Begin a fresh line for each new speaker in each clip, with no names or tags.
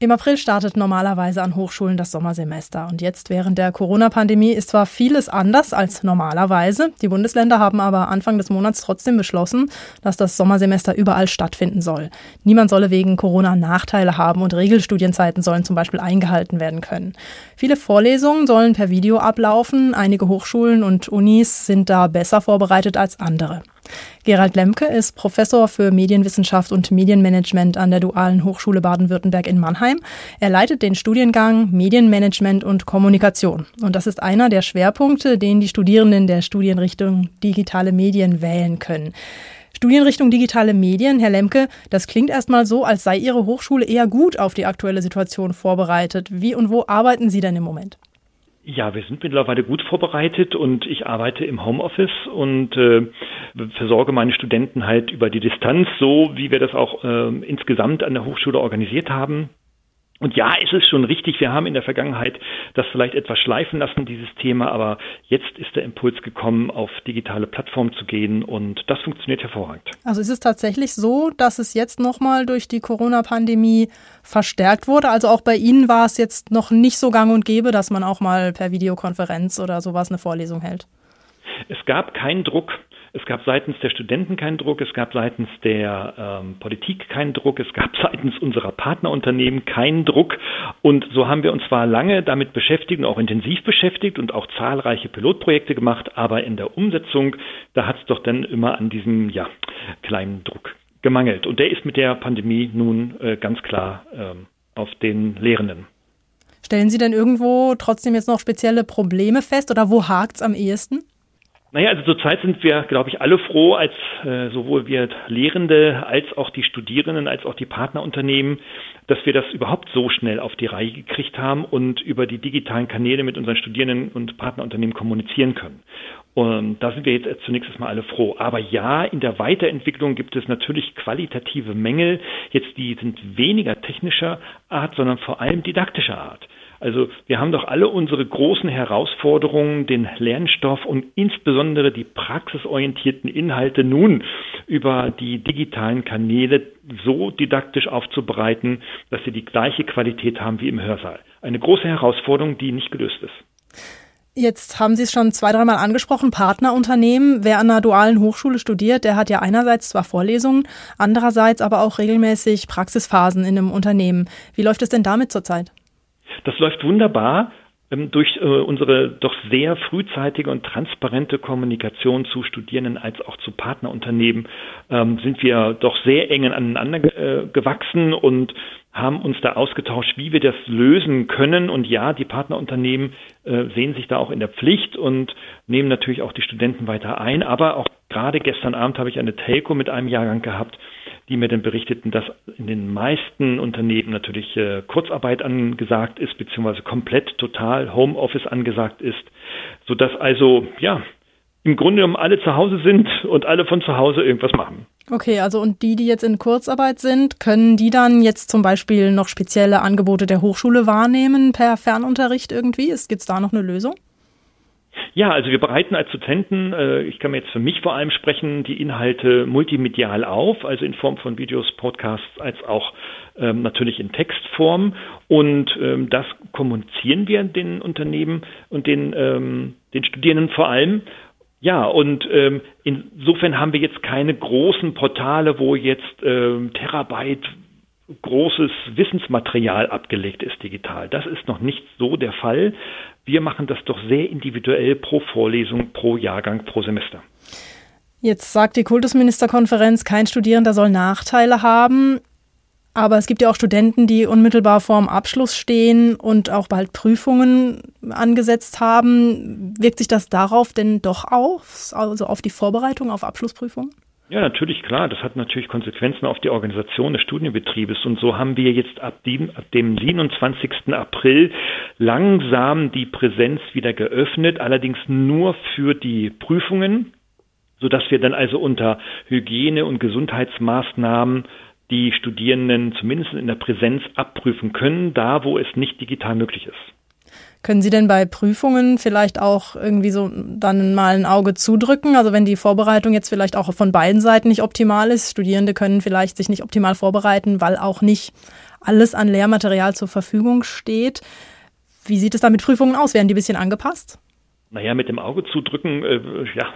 Im April startet normalerweise an Hochschulen das Sommersemester. Und jetzt während der Corona-Pandemie ist zwar vieles anders als normalerweise. Die Bundesländer haben aber Anfang des Monats trotzdem beschlossen, dass das Sommersemester überall stattfinden soll. Niemand solle wegen Corona Nachteile haben und Regelstudienzeiten sollen zum Beispiel eingehalten werden können. Viele Vorlesungen sollen per Video ablaufen. Einige Hochschulen und Unis sind da besser vorbereitet als andere. Gerald Lemke ist Professor für Medienwissenschaft und Medienmanagement an der Dualen Hochschule Baden-Württemberg in Mannheim. Er leitet den Studiengang Medienmanagement und Kommunikation. Und das ist einer der Schwerpunkte, den die Studierenden der Studienrichtung digitale Medien wählen können. Studienrichtung digitale Medien, Herr Lemke, das klingt erstmal so, als sei Ihre Hochschule eher gut auf die aktuelle Situation vorbereitet. Wie und wo arbeiten Sie denn im Moment?
Ja, wir sind mittlerweile gut vorbereitet und ich arbeite im Homeoffice und äh, versorge meine Studenten halt über die Distanz, so wie wir das auch äh, insgesamt an der Hochschule organisiert haben. Und ja, es ist schon richtig, wir haben in der Vergangenheit das vielleicht etwas schleifen lassen, dieses Thema, aber jetzt ist der Impuls gekommen, auf digitale Plattformen zu gehen und das funktioniert hervorragend.
Also ist es tatsächlich so, dass es jetzt nochmal durch die Corona-Pandemie verstärkt wurde? Also auch bei Ihnen war es jetzt noch nicht so gang und gäbe, dass man auch mal per Videokonferenz oder sowas eine Vorlesung hält?
Es gab keinen Druck es gab seitens der Studenten keinen Druck, es gab seitens der ähm, Politik keinen Druck, es gab seitens unserer Partnerunternehmen keinen Druck. Und so haben wir uns zwar lange damit beschäftigt und auch intensiv beschäftigt und auch zahlreiche Pilotprojekte gemacht, aber in der Umsetzung, da hat es doch dann immer an diesem ja, kleinen Druck gemangelt. Und der ist mit der Pandemie nun äh, ganz klar ähm, auf den Lehrenden.
Stellen Sie denn irgendwo trotzdem jetzt noch spezielle Probleme fest oder wo hakt es am ehesten?
Naja, also zurzeit sind wir, glaube ich, alle froh, als äh, sowohl wir Lehrende als auch die Studierenden, als auch die Partnerunternehmen, dass wir das überhaupt so schnell auf die Reihe gekriegt haben und über die digitalen Kanäle mit unseren Studierenden und Partnerunternehmen kommunizieren können. Und da sind wir jetzt zunächst erstmal alle froh. Aber ja, in der Weiterentwicklung gibt es natürlich qualitative Mängel. Jetzt die sind weniger technischer Art, sondern vor allem didaktischer Art. Also wir haben doch alle unsere großen Herausforderungen, den Lernstoff und insbesondere die praxisorientierten Inhalte nun über die digitalen Kanäle so didaktisch aufzubereiten, dass sie die gleiche Qualität haben wie im Hörsaal. Eine große Herausforderung, die nicht gelöst ist.
Jetzt haben Sie es schon zwei, dreimal angesprochen, Partnerunternehmen. Wer an einer dualen Hochschule studiert, der hat ja einerseits zwar Vorlesungen, andererseits aber auch regelmäßig Praxisphasen in einem Unternehmen. Wie läuft es denn damit zurzeit?
Das läuft wunderbar ähm, durch äh, unsere doch sehr frühzeitige und transparente Kommunikation zu Studierenden als auch zu Partnerunternehmen ähm, sind wir doch sehr eng aneinander äh, gewachsen und haben uns da ausgetauscht, wie wir das lösen können. Und ja, die Partnerunternehmen äh, sehen sich da auch in der Pflicht und nehmen natürlich auch die Studenten weiter ein. Aber auch gerade gestern Abend habe ich eine Telco mit einem Jahrgang gehabt, die mir dann berichteten, dass in den meisten Unternehmen natürlich äh, Kurzarbeit angesagt ist, beziehungsweise komplett total Homeoffice angesagt ist, sodass also, ja, im Grunde genommen alle zu Hause sind und alle von zu Hause irgendwas machen.
Okay, also und die, die jetzt in Kurzarbeit sind, können die dann jetzt zum Beispiel noch spezielle Angebote der Hochschule wahrnehmen per Fernunterricht irgendwie? Gibt es da noch eine Lösung?
Ja, also wir bereiten als Dozenten, äh, ich kann mir jetzt für mich vor allem sprechen, die Inhalte multimedial auf, also in Form von Videos, Podcasts, als auch ähm, natürlich in Textform. Und ähm, das kommunizieren wir den Unternehmen und den, ähm, den Studierenden vor allem. Ja, und ähm, insofern haben wir jetzt keine großen Portale, wo jetzt ähm, Terabyte großes Wissensmaterial abgelegt ist digital. Das ist noch nicht so der Fall. Wir machen das doch sehr individuell pro Vorlesung, pro Jahrgang, pro Semester.
Jetzt sagt die Kultusministerkonferenz, kein Studierender soll Nachteile haben. Aber es gibt ja auch Studenten, die unmittelbar vorm Abschluss stehen und auch bald Prüfungen angesetzt haben. Wirkt sich das darauf denn doch auf, also auf die Vorbereitung auf Abschlussprüfungen?
Ja, natürlich, klar. Das hat natürlich Konsequenzen auf die Organisation des Studienbetriebes. Und so haben wir jetzt ab dem, ab dem 27. April langsam die Präsenz wieder geöffnet, allerdings nur für die Prüfungen, sodass wir dann also unter Hygiene- und Gesundheitsmaßnahmen die Studierenden zumindest in der Präsenz abprüfen können, da wo es nicht digital möglich ist.
Können Sie denn bei Prüfungen vielleicht auch irgendwie so dann mal ein Auge zudrücken? Also wenn die Vorbereitung jetzt vielleicht auch von beiden Seiten nicht optimal ist, Studierende können vielleicht sich nicht optimal vorbereiten, weil auch nicht alles an Lehrmaterial zur Verfügung steht. Wie sieht es da mit Prüfungen aus? Werden die ein bisschen angepasst?
Naja, mit dem Auge zudrücken, äh, ja,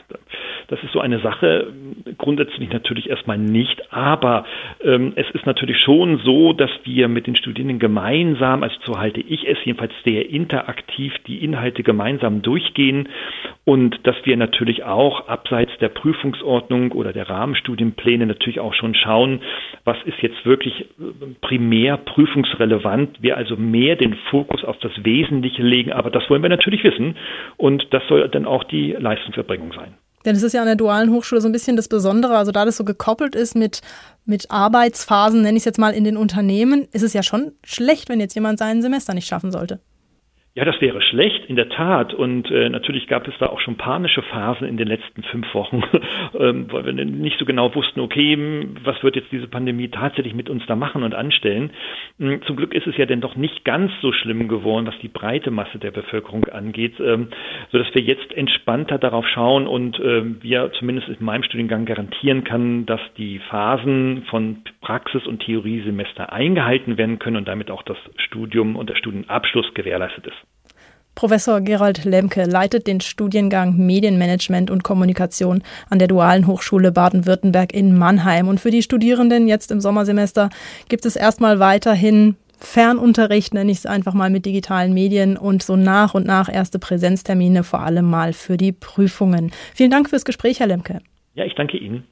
das ist so eine Sache, grundsätzlich natürlich erstmal nicht, aber ähm, es ist natürlich schon so, dass wir mit den Studierenden gemeinsam, also so halte ich es jedenfalls sehr interaktiv, die Inhalte gemeinsam durchgehen und dass wir natürlich auch abseits der Prüfungsordnung oder der Rahmenstudienpläne natürlich auch schon schauen, was ist jetzt wirklich äh, primär prüfungsrelevant, wir also mehr den Fokus auf das Wesentliche legen, aber das wollen wir natürlich wissen und das soll dann auch die Leistungserbringung sein.
Denn es ist ja an der dualen Hochschule so ein bisschen das Besondere, also da das so gekoppelt ist mit, mit Arbeitsphasen, nenne ich es jetzt mal in den Unternehmen, ist es ja schon schlecht, wenn jetzt jemand sein Semester nicht schaffen sollte.
Ja, das wäre schlecht, in der Tat. Und äh, natürlich gab es da auch schon panische Phasen in den letzten fünf Wochen, ähm, weil wir nicht so genau wussten, okay, was wird jetzt diese Pandemie tatsächlich mit uns da machen und anstellen. Hm, zum Glück ist es ja denn doch nicht ganz so schlimm geworden, was die breite Masse der Bevölkerung angeht, ähm, sodass wir jetzt entspannter darauf schauen und äh, wir zumindest in meinem Studiengang garantieren kann, dass die Phasen von Praxis- und Theoriesemester eingehalten werden können und damit auch das Studium und der Studienabschluss gewährleistet ist.
Professor Gerald Lemke leitet den Studiengang Medienmanagement und Kommunikation an der Dualen Hochschule Baden-Württemberg in Mannheim. Und für die Studierenden jetzt im Sommersemester gibt es erstmal weiterhin Fernunterricht, nenne ich es einfach mal mit digitalen Medien und so nach und nach erste Präsenztermine, vor allem mal für die Prüfungen. Vielen Dank fürs Gespräch, Herr Lemke.
Ja, ich danke Ihnen.